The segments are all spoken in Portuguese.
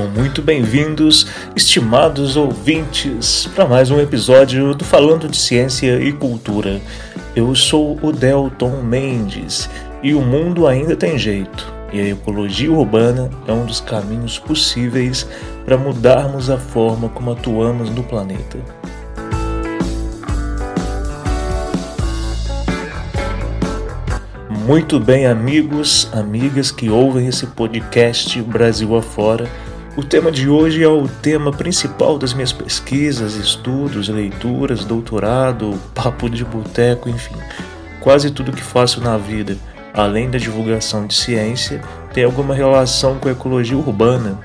Muito bem-vindos, estimados ouvintes, para mais um episódio do Falando de Ciência e Cultura. Eu sou o Delton Mendes e o mundo ainda tem jeito, e a ecologia urbana é um dos caminhos possíveis para mudarmos a forma como atuamos no planeta. Muito bem, amigos, amigas que ouvem esse podcast Brasil afora. O tema de hoje é o tema principal das minhas pesquisas, estudos, leituras, doutorado, papo de boteco, enfim. Quase tudo que faço na vida, além da divulgação de ciência, tem alguma relação com a ecologia urbana.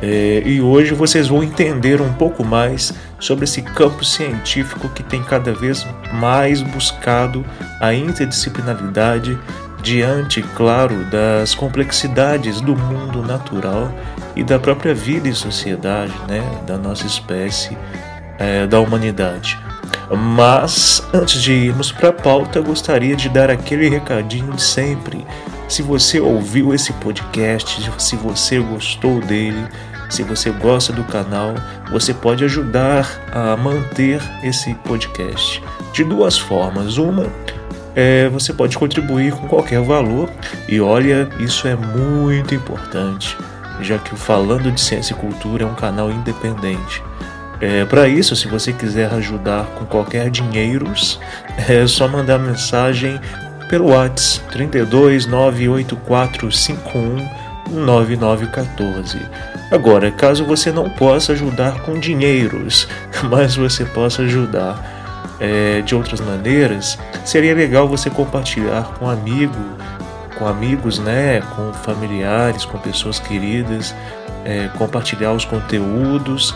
É, e hoje vocês vão entender um pouco mais sobre esse campo científico que tem cada vez mais buscado a interdisciplinaridade diante, claro, das complexidades do mundo natural e da própria vida e sociedade, né, da nossa espécie, é, da humanidade. Mas antes de irmos para a pauta, gostaria de dar aquele recadinho de sempre. Se você ouviu esse podcast, se você gostou dele, se você gosta do canal, você pode ajudar a manter esse podcast de duas formas. Uma, é, você pode contribuir com qualquer valor e olha, isso é muito importante já que o Falando de Ciência e Cultura é um canal independente. É, Para isso, se você quiser ajudar com qualquer dinheiros, é só mandar mensagem pelo WhatsApp 32 98451 9914. Agora, caso você não possa ajudar com dinheiros, mas você possa ajudar é, de outras maneiras, seria legal você compartilhar com amigo com amigos, né, com familiares, com pessoas queridas, é, compartilhar os conteúdos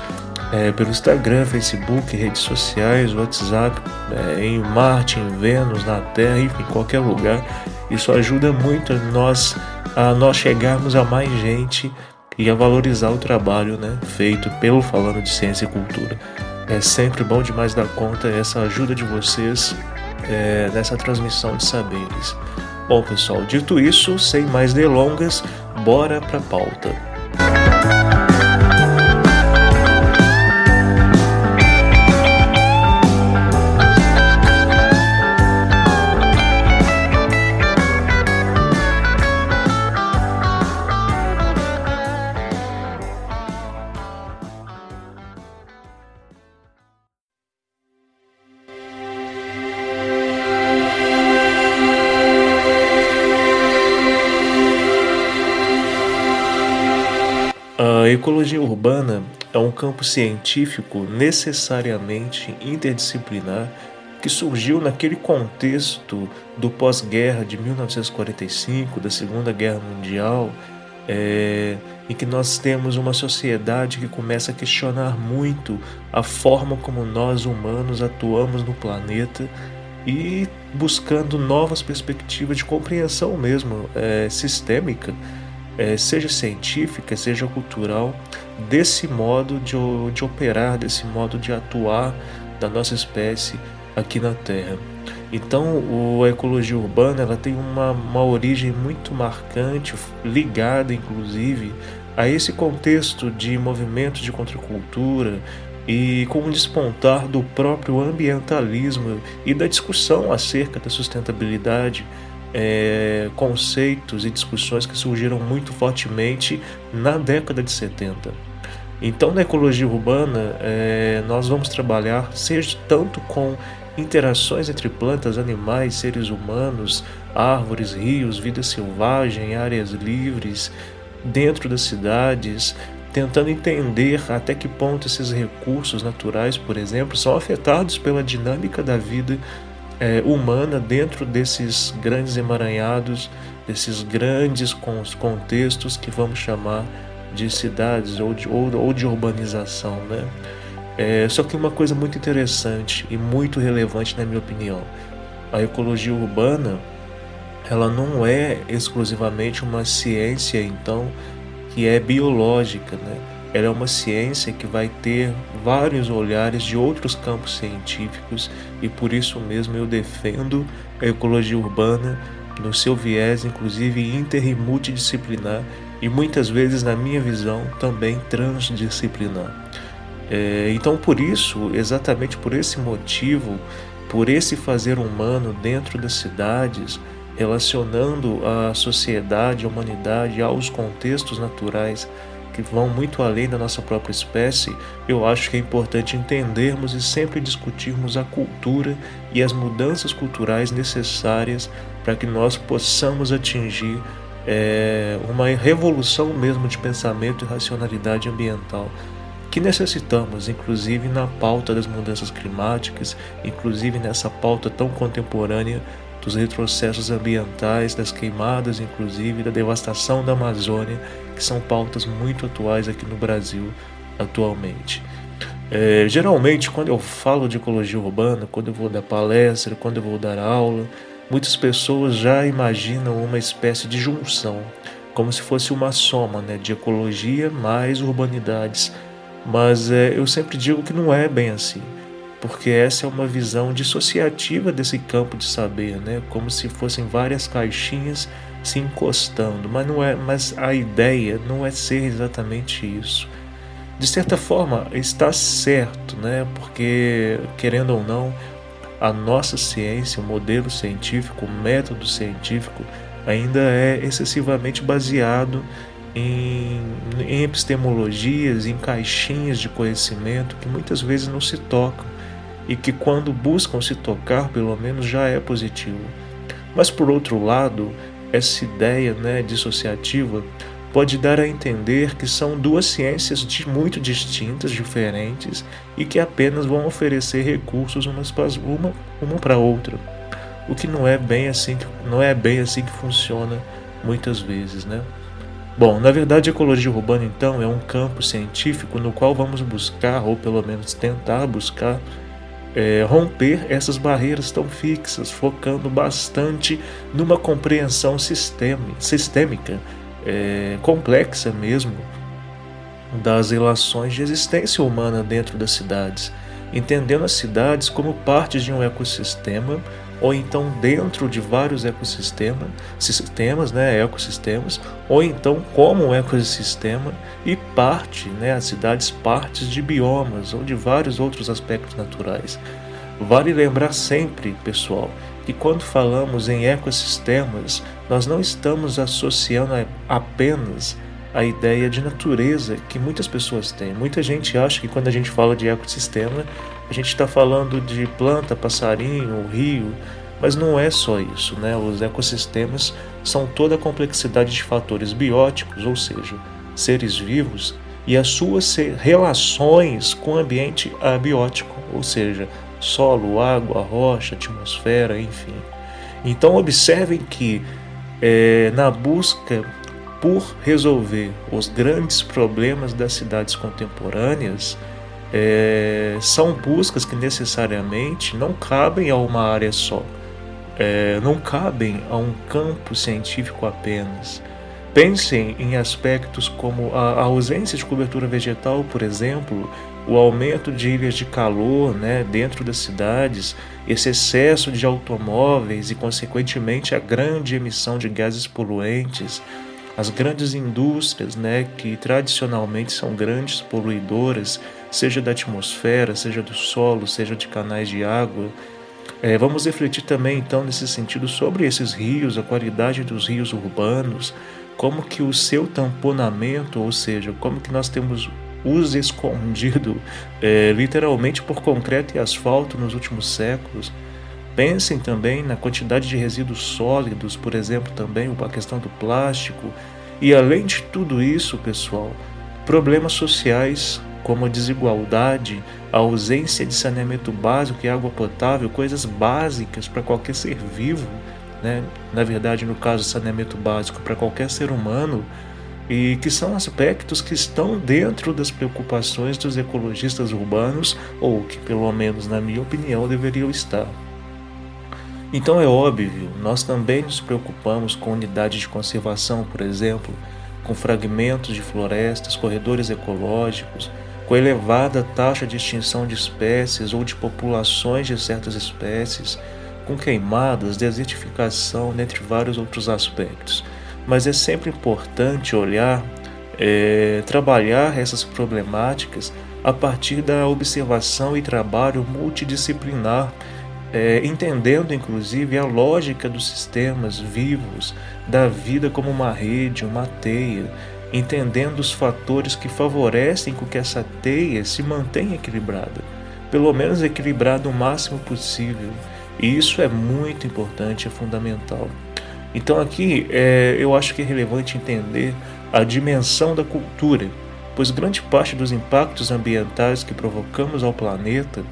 é, pelo Instagram, Facebook, redes sociais, WhatsApp, é, em Marte, em Vênus, na Terra, enfim, em qualquer lugar. Isso ajuda muito nós a nós chegarmos a mais gente e a valorizar o trabalho né, feito pelo Falando de Ciência e Cultura. É sempre bom demais dar conta essa ajuda de vocês é, nessa transmissão de saberes. Bom, pessoal, dito isso, sem mais delongas, bora pra pauta. Ecologia urbana é um campo científico necessariamente interdisciplinar que surgiu naquele contexto do pós-guerra de 1945, da Segunda Guerra Mundial, é, em que nós temos uma sociedade que começa a questionar muito a forma como nós humanos atuamos no planeta e buscando novas perspectivas de compreensão mesmo é, sistêmica seja científica, seja cultural, desse modo de, de operar, desse modo de atuar da nossa espécie aqui na Terra. Então, a ecologia urbana ela tem uma, uma origem muito marcante, ligada inclusive a esse contexto de movimento de contracultura e com o despontar do próprio ambientalismo e da discussão acerca da sustentabilidade é, conceitos e discussões que surgiram muito fortemente na década de 70. Então, na ecologia urbana, é, nós vamos trabalhar seja tanto com interações entre plantas, animais, seres humanos, árvores, rios, vida selvagem, áreas livres, dentro das cidades, tentando entender até que ponto esses recursos naturais, por exemplo, são afetados pela dinâmica da vida é, humana dentro desses grandes emaranhados, desses grandes contextos que vamos chamar de cidades ou de, ou, ou de urbanização, né? É, só que uma coisa muito interessante e muito relevante na minha opinião, a ecologia urbana, ela não é exclusivamente uma ciência então que é biológica, né? Ela é uma ciência que vai ter vários olhares de outros campos científicos e por isso mesmo eu defendo a ecologia urbana no seu viés, inclusive inter e multidisciplinar e muitas vezes, na minha visão, também transdisciplinar. É, então, por isso, exatamente por esse motivo, por esse fazer humano dentro das cidades, relacionando a sociedade, a humanidade aos contextos naturais que vão muito além da nossa própria espécie, eu acho que é importante entendermos e sempre discutirmos a cultura e as mudanças culturais necessárias para que nós possamos atingir é, uma revolução mesmo de pensamento e racionalidade ambiental que necessitamos, inclusive na pauta das mudanças climáticas, inclusive nessa pauta tão contemporânea dos retrocessos ambientais, das queimadas, inclusive da devastação da Amazônia, que são pautas muito atuais aqui no Brasil atualmente. É, geralmente, quando eu falo de ecologia urbana, quando eu vou dar palestra, quando eu vou dar aula, muitas pessoas já imaginam uma espécie de junção, como se fosse uma soma né, de ecologia mais urbanidades mas é, eu sempre digo que não é bem assim, porque essa é uma visão dissociativa desse campo de saber, né? Como se fossem várias caixinhas se encostando, mas não é, mas a ideia não é ser exatamente isso. De certa forma, está certo, né? Porque querendo ou não, a nossa ciência, o modelo científico, o método científico ainda é excessivamente baseado em, em epistemologias, em caixinhas de conhecimento que muitas vezes não se tocam e que, quando buscam se tocar, pelo menos já é positivo. Mas, por outro lado, essa ideia né, dissociativa pode dar a entender que são duas ciências muito distintas, diferentes e que apenas vão oferecer recursos umas para uma, uma para outra. O que não é bem assim que não é bem assim que funciona muitas vezes, né? Bom, na verdade, a ecologia urbana, então, é um campo científico no qual vamos buscar, ou pelo menos tentar buscar, é, romper essas barreiras tão fixas, focando bastante numa compreensão sistêmica, é, complexa mesmo, das relações de existência humana dentro das cidades, entendendo as cidades como parte de um ecossistema ou então dentro de vários ecossistemas, sistemas, né, ecossistemas, ou então como um ecossistema e parte, né, as cidades partes de biomas ou de vários outros aspectos naturais. Vale lembrar sempre, pessoal, que quando falamos em ecossistemas, nós não estamos associando apenas a ideia de natureza que muitas pessoas têm. Muita gente acha que quando a gente fala de ecossistema, a gente está falando de planta, passarinho, rio, mas não é só isso, né? Os ecossistemas são toda a complexidade de fatores bióticos, ou seja, seres vivos, e as suas relações com o ambiente abiótico, ou seja, solo, água, rocha, atmosfera, enfim. Então observem que é, na busca por resolver os grandes problemas das cidades contemporâneas, é, são buscas que necessariamente não cabem a uma área só, é, não cabem a um campo científico apenas. Pensem em aspectos como a ausência de cobertura vegetal, por exemplo, o aumento de ilhas de calor né, dentro das cidades, esse excesso de automóveis e, consequentemente, a grande emissão de gases poluentes, as grandes indústrias, né, que tradicionalmente são grandes poluidoras, seja da atmosfera, seja do solo, seja de canais de água. É, vamos refletir também, então, nesse sentido, sobre esses rios, a qualidade dos rios urbanos, como que o seu tamponamento, ou seja, como que nós temos os escondido é, literalmente por concreto e asfalto nos últimos séculos, Pensem também na quantidade de resíduos sólidos, por exemplo, também a questão do plástico. E além de tudo isso, pessoal, problemas sociais como a desigualdade, a ausência de saneamento básico e água potável, coisas básicas para qualquer ser vivo, né? na verdade, no caso, saneamento básico para qualquer ser humano, e que são aspectos que estão dentro das preocupações dos ecologistas urbanos, ou que, pelo menos na minha opinião, deveriam estar. Então é óbvio, nós também nos preocupamos com unidades de conservação, por exemplo, com fragmentos de florestas, corredores ecológicos, com elevada taxa de extinção de espécies ou de populações de certas espécies, com queimadas, desertificação, dentre vários outros aspectos. Mas é sempre importante olhar, é, trabalhar essas problemáticas a partir da observação e trabalho multidisciplinar é, entendendo inclusive a lógica dos sistemas vivos, da vida como uma rede, uma teia, entendendo os fatores que favorecem com que essa teia se mantenha equilibrada, pelo menos equilibrada o máximo possível. E isso é muito importante, é fundamental. Então aqui é, eu acho que é relevante entender a dimensão da cultura, pois grande parte dos impactos ambientais que provocamos ao planeta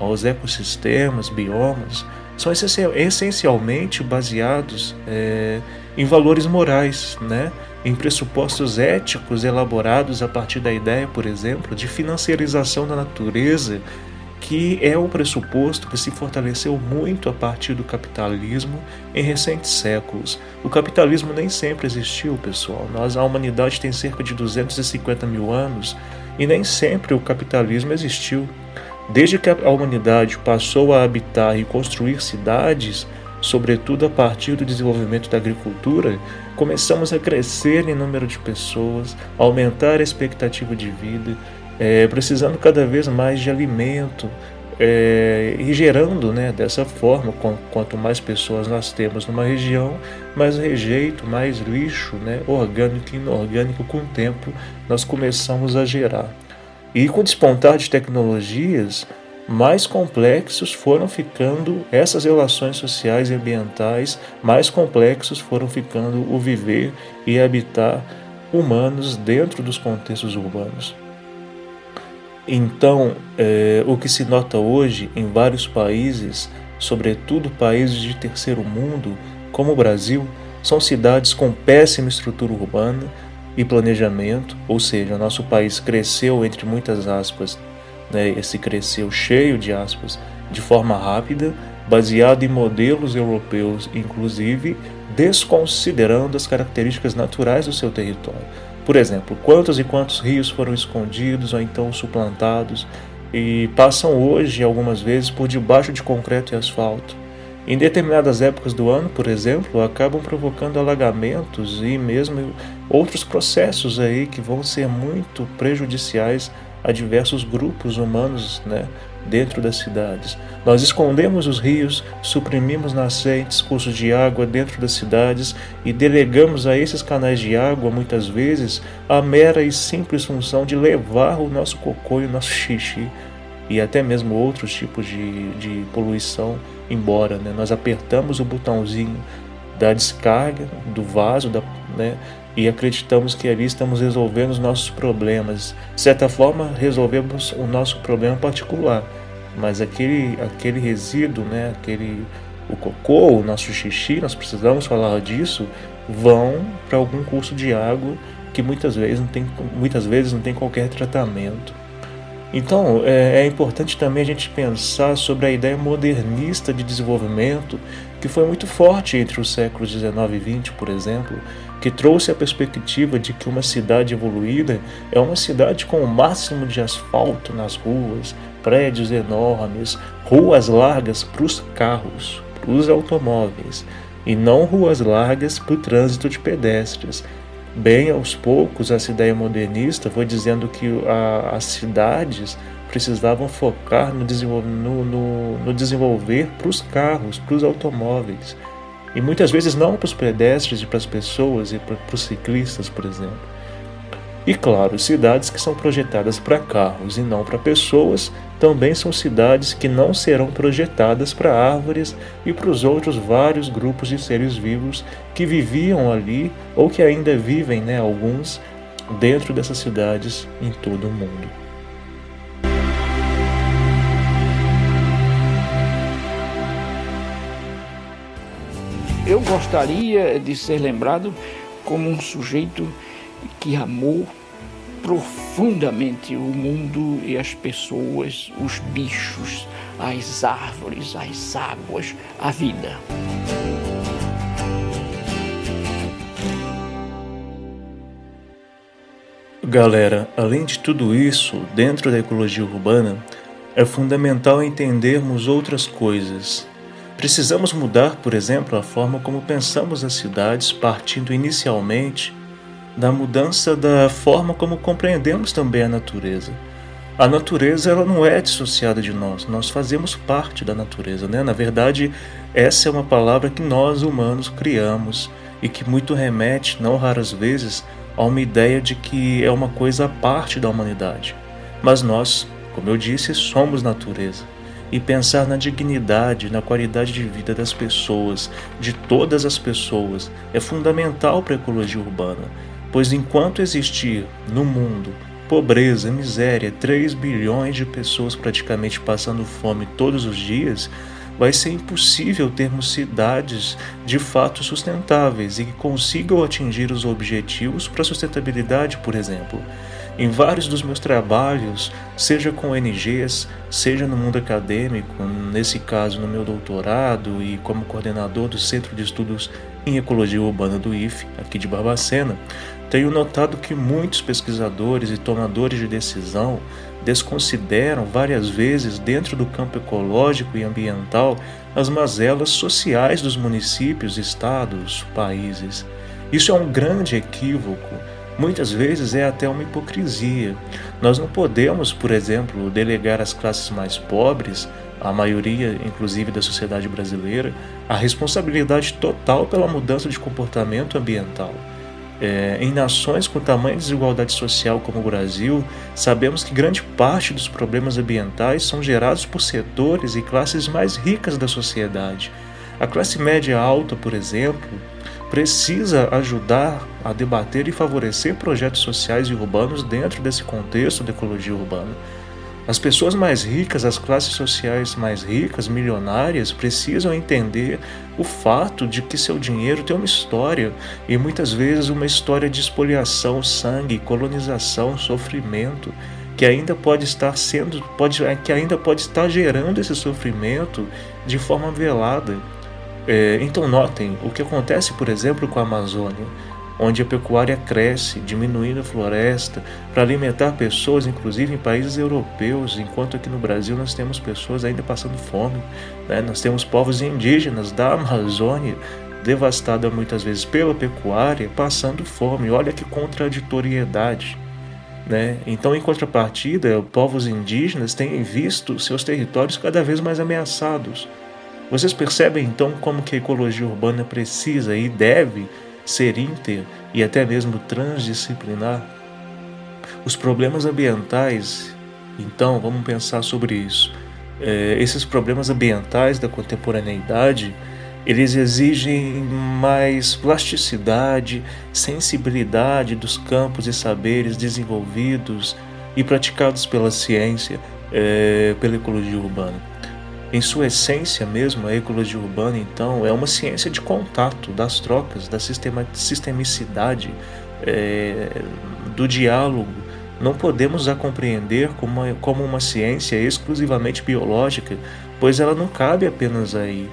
aos ecossistemas, biomas, são essencialmente baseados é, em valores morais, né? Em pressupostos éticos elaborados a partir da ideia, por exemplo, de financiarização da natureza, que é o pressuposto que se fortaleceu muito a partir do capitalismo em recentes séculos. O capitalismo nem sempre existiu, pessoal. Nós, a humanidade tem cerca de 250 mil anos e nem sempre o capitalismo existiu. Desde que a humanidade passou a habitar e construir cidades, sobretudo a partir do desenvolvimento da agricultura, começamos a crescer em número de pessoas, aumentar a expectativa de vida, é, precisando cada vez mais de alimento é, e gerando né, dessa forma, com, quanto mais pessoas nós temos numa região, mais rejeito, mais lixo, né, orgânico e inorgânico, com o tempo nós começamos a gerar. E com o despontar de tecnologias, mais complexos foram ficando essas relações sociais e ambientais, mais complexos foram ficando o viver e habitar humanos dentro dos contextos urbanos. Então, é, o que se nota hoje em vários países, sobretudo países de terceiro mundo, como o Brasil, são cidades com péssima estrutura urbana, e planejamento, ou seja, nosso país cresceu entre muitas aspas, né, esse cresceu cheio de aspas, de forma rápida, baseado em modelos europeus, inclusive desconsiderando as características naturais do seu território. Por exemplo, quantos e quantos rios foram escondidos ou então suplantados e passam hoje, algumas vezes, por debaixo de concreto e asfalto. Em determinadas épocas do ano, por exemplo, acabam provocando alagamentos e mesmo outros processos aí que vão ser muito prejudiciais a diversos grupos humanos, né, dentro das cidades. Nós escondemos os rios, suprimimos nascentes, cursos de água dentro das cidades e delegamos a esses canais de água, muitas vezes, a mera e simples função de levar o nosso cocô e o nosso xixi e até mesmo outros tipos de, de poluição embora. Né? Nós apertamos o botãozinho da descarga do vaso da, né? E acreditamos que ali estamos resolvendo os nossos problemas. De certa forma, resolvemos o nosso problema particular, mas aquele, aquele resíduo, né? aquele, o cocô, o nosso xixi, nós precisamos falar disso, vão para algum curso de água que muitas vezes não tem, muitas vezes não tem qualquer tratamento. Então, é, é, importante também a gente pensar sobre a ideia modernista de desenvolvimento, que foi muito forte entre os séculos 19 e 20, por exemplo, que trouxe a perspectiva de que uma cidade evoluída é uma cidade com o máximo de asfalto nas ruas, prédios enormes, ruas largas para os carros, para os automóveis, e não ruas largas para o trânsito de pedestres, Bem aos poucos, essa ideia modernista foi dizendo que a, as cidades precisavam focar no, desenvolver, no, no, no desenvolver para os carros, para os automóveis. E muitas vezes não para os pedestres e para as pessoas e para, para os ciclistas, por exemplo. E claro, cidades que são projetadas para carros e não para pessoas também são cidades que não serão projetadas para árvores e para os outros vários grupos de seres vivos que viviam ali ou que ainda vivem, né, alguns dentro dessas cidades em todo o mundo. Eu gostaria de ser lembrado como um sujeito que amou profundamente o mundo e as pessoas, os bichos, as árvores, as águas, a vida. Galera, além de tudo isso, dentro da ecologia urbana, é fundamental entendermos outras coisas. Precisamos mudar, por exemplo, a forma como pensamos as cidades, partindo inicialmente da mudança da forma como compreendemos também a natureza. A natureza ela não é dissociada de nós, nós fazemos parte da natureza, né? Na verdade, essa é uma palavra que nós humanos criamos e que muito remete, não raras vezes, a uma ideia de que é uma coisa à parte da humanidade. Mas nós, como eu disse, somos natureza. E pensar na dignidade, na qualidade de vida das pessoas, de todas as pessoas, é fundamental para a ecologia urbana, pois enquanto existir no mundo pobreza, miséria, 3 bilhões de pessoas praticamente passando fome todos os dias, vai ser impossível termos cidades de fato sustentáveis e que consigam atingir os objetivos para a sustentabilidade, por exemplo. Em vários dos meus trabalhos, seja com ONGs, seja no mundo acadêmico, nesse caso no meu doutorado e como coordenador do Centro de Estudos em Ecologia Urbana do IFE, aqui de Barbacena, tenho notado que muitos pesquisadores e tomadores de decisão desconsideram várias vezes, dentro do campo ecológico e ambiental, as mazelas sociais dos municípios, estados, países. Isso é um grande equívoco. Muitas vezes é até uma hipocrisia. Nós não podemos, por exemplo, delegar às classes mais pobres, a maioria inclusive da sociedade brasileira, a responsabilidade total pela mudança de comportamento ambiental. É, em nações com tamanha desigualdade social como o Brasil, sabemos que grande parte dos problemas ambientais são gerados por setores e classes mais ricas da sociedade. A classe média alta, por exemplo, precisa ajudar a debater e favorecer projetos sociais e urbanos dentro desse contexto da ecologia urbana. As pessoas mais ricas, as classes sociais mais ricas, milionárias, precisam entender o fato de que seu dinheiro tem uma história e muitas vezes uma história de expoliação, sangue, colonização, sofrimento, que ainda pode estar sendo, pode, que ainda pode estar gerando esse sofrimento de forma velada. É, então notem o que acontece, por exemplo, com a Amazônia onde a pecuária cresce, diminuindo a floresta, para alimentar pessoas, inclusive em países europeus, enquanto aqui no Brasil nós temos pessoas ainda passando fome. Né? Nós temos povos indígenas da Amazônia devastada muitas vezes pela pecuária, passando fome. Olha que contraditoriedade. Né? Então, em contrapartida, povos indígenas têm visto seus territórios cada vez mais ameaçados. Vocês percebem então como que a ecologia urbana precisa e deve ser inter e até mesmo transdisciplinar. Os problemas ambientais, então, vamos pensar sobre isso. É, esses problemas ambientais da contemporaneidade, eles exigem mais plasticidade, sensibilidade dos campos e saberes desenvolvidos e praticados pela ciência, é, pela ecologia urbana. Em sua essência mesmo, a ecologia urbana, então, é uma ciência de contato, das trocas, da sistemicidade, é, do diálogo. Não podemos a compreender como uma, como uma ciência exclusivamente biológica, pois ela não cabe apenas aí.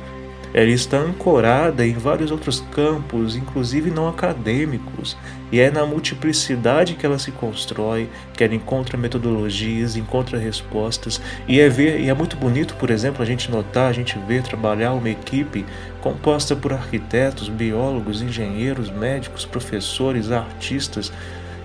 Ela está ancorada em vários outros campos, inclusive não acadêmicos, e é na multiplicidade que ela se constrói, que ela encontra metodologias, encontra respostas, e é, ver, e é muito bonito, por exemplo, a gente notar, a gente ver trabalhar uma equipe composta por arquitetos, biólogos, engenheiros, médicos, professores, artistas,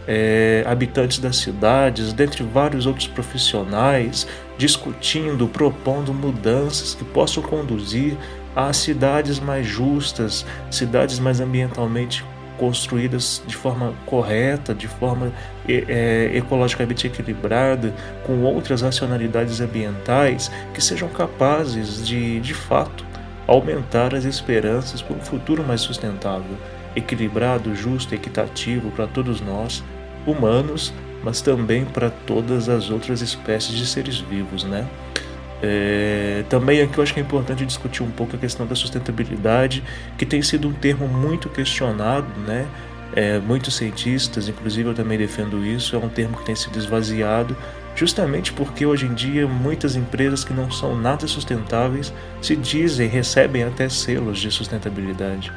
é, habitantes das cidades, dentre vários outros profissionais, discutindo, propondo mudanças que possam conduzir a cidades mais justas, cidades mais ambientalmente construídas de forma correta, de forma é, ecologicamente equilibrada, com outras racionalidades ambientais que sejam capazes de, de fato, aumentar as esperanças por um futuro mais sustentável, equilibrado, justo, equitativo para todos nós humanos, mas também para todas as outras espécies de seres vivos, né? É, também aqui eu acho que é importante discutir um pouco a questão da sustentabilidade, que tem sido um termo muito questionado, né? É, muitos cientistas, inclusive eu também defendo isso, é um termo que tem sido esvaziado, justamente porque hoje em dia muitas empresas que não são nada sustentáveis se dizem, recebem até selos de sustentabilidade.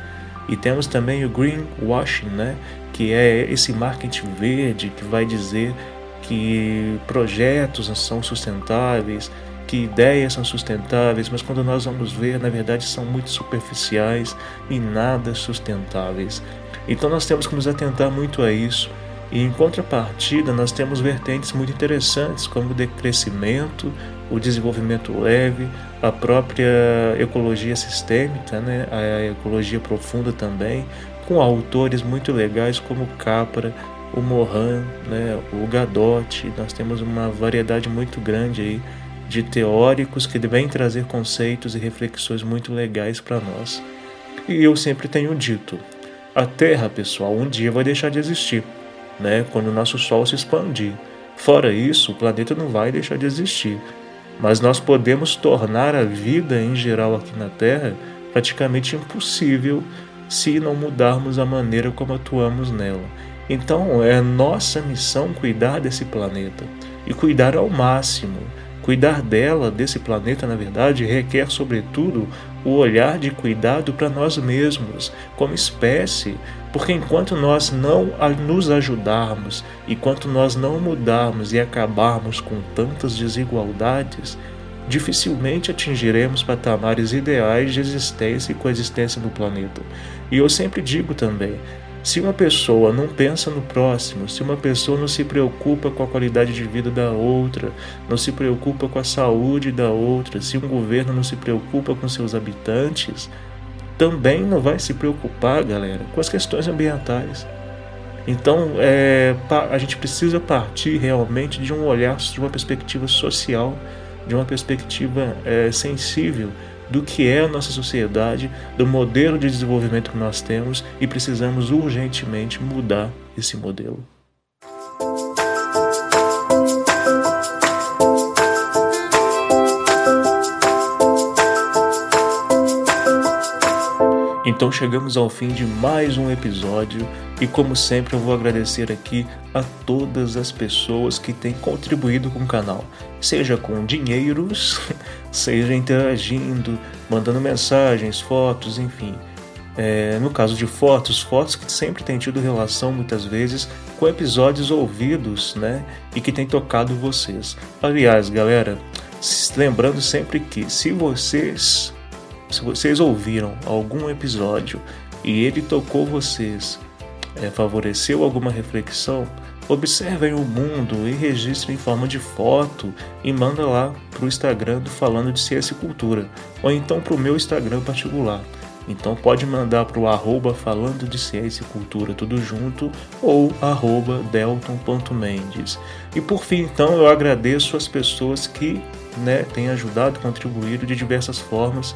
E temos também o greenwashing, né? que é esse marketing verde que vai dizer que projetos são sustentáveis, que ideias são sustentáveis, mas quando nós vamos ver, na verdade são muito superficiais e nada sustentáveis. Então nós temos que nos atentar muito a isso. E em contrapartida, nós temos vertentes muito interessantes, como o decrescimento, o desenvolvimento leve, a própria ecologia sistêmica, né? a ecologia profunda também, com autores muito legais como Capra, o Mohan, né? o Gadotti. Nós temos uma variedade muito grande aí de teóricos que vêm trazer conceitos e reflexões muito legais para nós. E eu sempre tenho dito: a Terra, pessoal, um dia vai deixar de existir, né? quando o nosso Sol se expandir. Fora isso, o planeta não vai deixar de existir. Mas nós podemos tornar a vida em geral aqui na Terra praticamente impossível se não mudarmos a maneira como atuamos nela. Então é nossa missão cuidar desse planeta e cuidar ao máximo Cuidar dela, desse planeta, na verdade, requer, sobretudo, o olhar de cuidado para nós mesmos, como espécie, porque enquanto nós não nos ajudarmos, enquanto nós não mudarmos e acabarmos com tantas desigualdades, dificilmente atingiremos patamares ideais de existência e coexistência no planeta. E eu sempre digo também: se uma pessoa não pensa no próximo, se uma pessoa não se preocupa com a qualidade de vida da outra, não se preocupa com a saúde da outra, se um governo não se preocupa com seus habitantes, também não vai se preocupar, galera, com as questões ambientais. Então, é, a gente precisa partir realmente de um olhar, de uma perspectiva social, de uma perspectiva é, sensível do que é a nossa sociedade, do modelo de desenvolvimento que nós temos e precisamos urgentemente mudar esse modelo. Então chegamos ao fim de mais um episódio e como sempre eu vou agradecer aqui a todas as pessoas que têm contribuído com o canal, seja com dinheiros, seja interagindo, mandando mensagens, fotos, enfim. É, no caso de fotos, fotos que sempre têm tido relação muitas vezes com episódios ouvidos, né? E que tem tocado vocês. Aliás, galera, lembrando sempre que se vocês se vocês ouviram algum episódio e ele tocou vocês, é, favoreceu alguma reflexão, observem o mundo e registrem em forma de foto e manda lá para o Instagram do Falando de Ciência e Cultura, ou então para o meu Instagram particular. Então pode mandar para o arroba falando de ciência e cultura tudo junto ou arroba delton.mendes. E por fim, então, eu agradeço as pessoas que né, têm ajudado, contribuído de diversas formas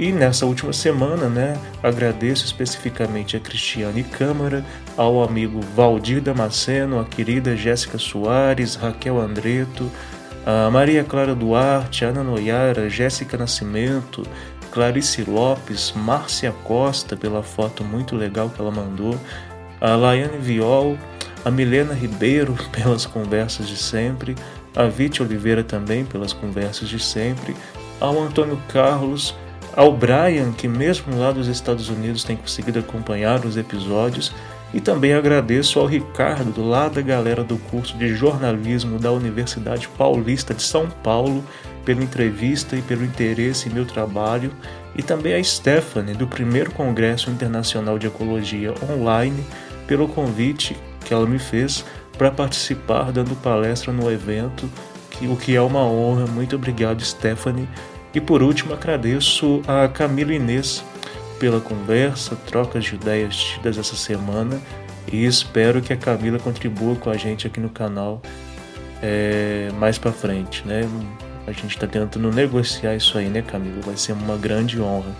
e nessa última semana, né, agradeço especificamente a Cristiane Câmara, ao amigo Valdir Damasceno, a querida Jéssica Soares, Raquel Andreto, a Maria Clara Duarte, Ana Noyara, Jéssica Nascimento, Clarice Lopes, Márcia Costa, pela foto muito legal que ela mandou, a Laiane Viol, a Milena Ribeiro, pelas conversas de sempre, a Vite Oliveira também, pelas conversas de sempre, ao Antônio Carlos, ao Brian, que mesmo lá dos Estados Unidos tem conseguido acompanhar os episódios, e também agradeço ao Ricardo, lá da galera do curso de jornalismo da Universidade Paulista de São Paulo, pela entrevista e pelo interesse em meu trabalho, e também a Stephanie, do primeiro Congresso Internacional de Ecologia Online, pelo convite que ela me fez para participar dando palestra no evento, que, o que é uma honra. Muito obrigado, Stephanie. E por último, agradeço a Camila Inês pela conversa, trocas de ideias tidas essa semana e espero que a Camila contribua com a gente aqui no canal é, mais para frente, né? A gente está tentando negociar isso aí, né, Camila? Vai ser uma grande honra.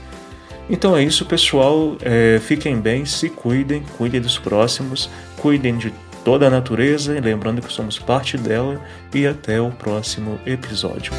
Então é isso, pessoal. É, fiquem bem, se cuidem, cuidem dos próximos, cuidem de toda a natureza, lembrando que somos parte dela, e até o próximo episódio.